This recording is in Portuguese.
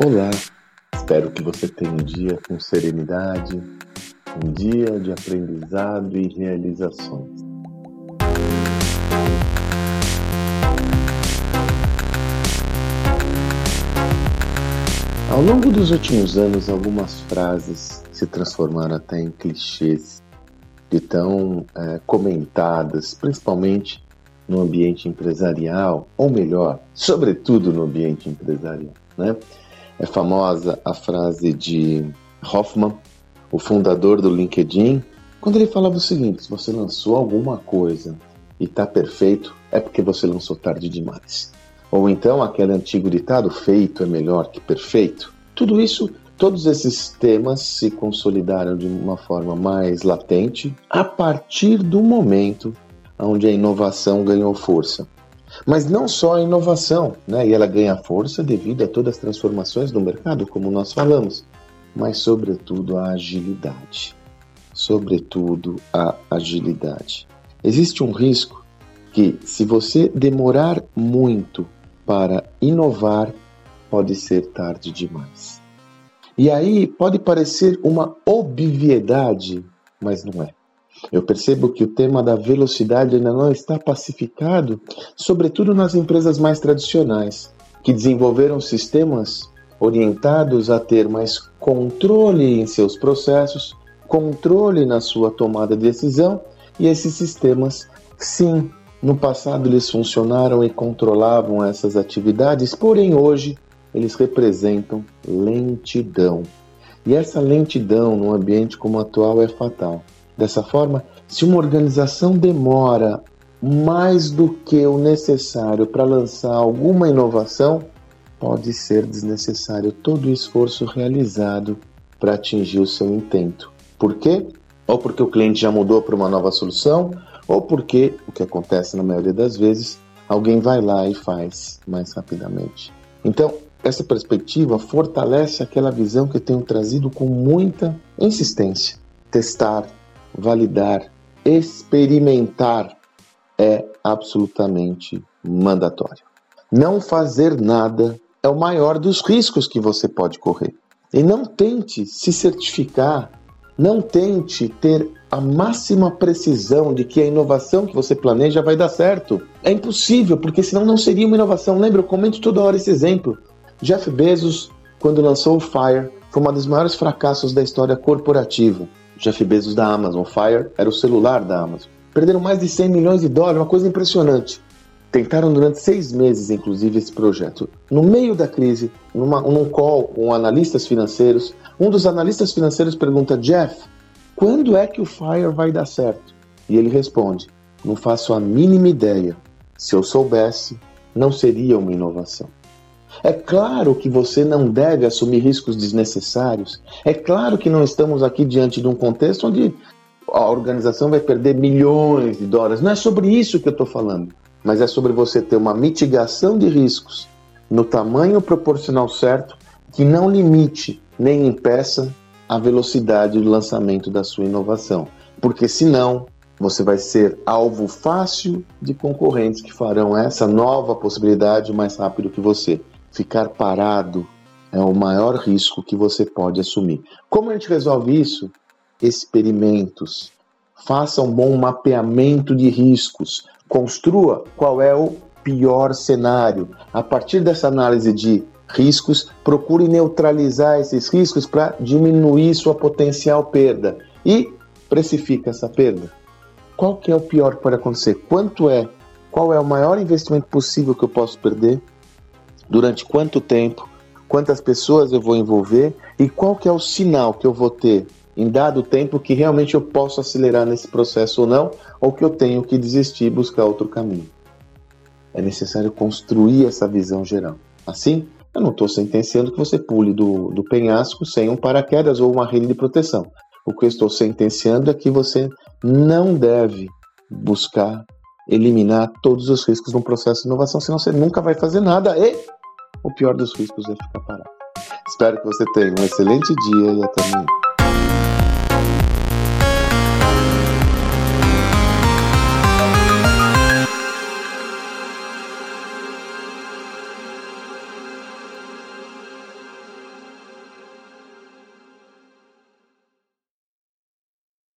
Olá, espero que você tenha um dia com serenidade, um dia de aprendizado e realizações. Ao longo dos últimos anos, algumas frases se transformaram até em clichês, de tão é, comentadas, principalmente no ambiente empresarial, ou melhor, sobretudo no ambiente empresarial. Né? É famosa a frase de Hoffman, o fundador do LinkedIn, quando ele falava o seguinte: se você lançou alguma coisa e está perfeito, é porque você lançou tarde demais. Ou então aquele antigo ditado: feito é melhor que perfeito. Tudo isso, todos esses temas se consolidaram de uma forma mais latente a partir do momento onde a inovação ganhou força. Mas não só a inovação, né? e ela ganha força devido a todas as transformações do mercado, como nós falamos, mas sobretudo a agilidade. Sobretudo a agilidade. Existe um risco que, se você demorar muito para inovar, pode ser tarde demais. E aí pode parecer uma obviedade, mas não é. Eu percebo que o tema da velocidade ainda não está pacificado, sobretudo nas empresas mais tradicionais, que desenvolveram sistemas orientados a ter mais controle em seus processos, controle na sua tomada de decisão, e esses sistemas, sim, no passado eles funcionaram e controlavam essas atividades, porém hoje eles representam lentidão. E essa lentidão num ambiente como o atual é fatal. Dessa forma, se uma organização demora mais do que o necessário para lançar alguma inovação, pode ser desnecessário todo o esforço realizado para atingir o seu intento. Por quê? Ou porque o cliente já mudou para uma nova solução, ou porque, o que acontece na maioria das vezes, alguém vai lá e faz mais rapidamente. Então, essa perspectiva fortalece aquela visão que eu tenho trazido com muita insistência. Testar, validar, experimentar é absolutamente mandatório. Não fazer nada é o maior dos riscos que você pode correr. E não tente se certificar, não tente ter a máxima precisão de que a inovação que você planeja vai dar certo. É impossível, porque senão não seria uma inovação. Lembra, eu comento toda hora esse exemplo. Jeff Bezos, quando lançou o Fire, foi um dos maiores fracassos da história corporativa. Jeff Bezos da Amazon. Fire era o celular da Amazon. Perderam mais de 100 milhões de dólares, uma coisa impressionante. Tentaram durante seis meses, inclusive, esse projeto. No meio da crise, numa, num call com analistas financeiros, um dos analistas financeiros pergunta: Jeff, quando é que o Fire vai dar certo? E ele responde: Não faço a mínima ideia. Se eu soubesse, não seria uma inovação. É claro que você não deve assumir riscos desnecessários. É claro que não estamos aqui diante de um contexto onde a organização vai perder milhões de dólares. Não é sobre isso que eu estou falando, mas é sobre você ter uma mitigação de riscos no tamanho proporcional certo que não limite nem impeça a velocidade do lançamento da sua inovação. Porque senão você vai ser alvo fácil de concorrentes que farão essa nova possibilidade mais rápido que você. Ficar parado é o maior risco que você pode assumir. Como a gente resolve isso? Experimentos. Faça um bom mapeamento de riscos. Construa qual é o pior cenário. A partir dessa análise de riscos, procure neutralizar esses riscos para diminuir sua potencial perda e precifica essa perda. Qual que é o pior que pode acontecer? Quanto é? Qual é o maior investimento possível que eu posso perder? Durante quanto tempo, quantas pessoas eu vou envolver e qual que é o sinal que eu vou ter em dado tempo que realmente eu posso acelerar nesse processo ou não, ou que eu tenho que desistir e buscar outro caminho. É necessário construir essa visão geral. Assim, eu não estou sentenciando que você pule do, do penhasco sem um paraquedas ou uma rede de proteção. O que eu estou sentenciando é que você não deve buscar eliminar todos os riscos de um processo de inovação, senão você nunca vai fazer nada e o pior dos riscos é ficar parado. Espero que você tenha um excelente dia e até amanhã.